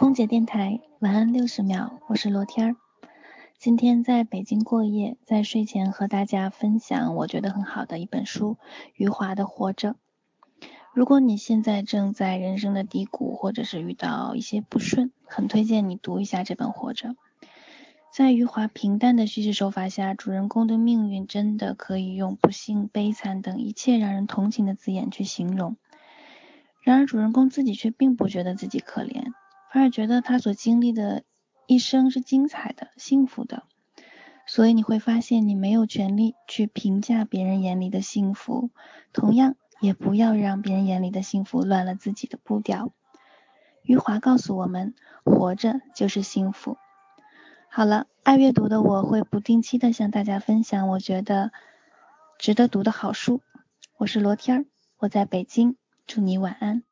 空姐电台晚安六十秒，我是罗天儿。今天在北京过夜，在睡前和大家分享我觉得很好的一本书——余华的《活着》。如果你现在正在人生的低谷，或者是遇到一些不顺，很推荐你读一下这本《活着》。在余华平淡的叙事手法下，主人公的命运真的可以用不幸、悲惨等一切让人同情的字眼去形容。然而，主人公自己却并不觉得自己可怜。反而觉得他所经历的一生是精彩的、幸福的，所以你会发现你没有权利去评价别人眼里的幸福，同样也不要让别人眼里的幸福乱了自己的步调。余华告诉我们，活着就是幸福。好了，爱阅读的我会不定期的向大家分享我觉得值得读的好书。我是罗天儿，我在北京，祝你晚安。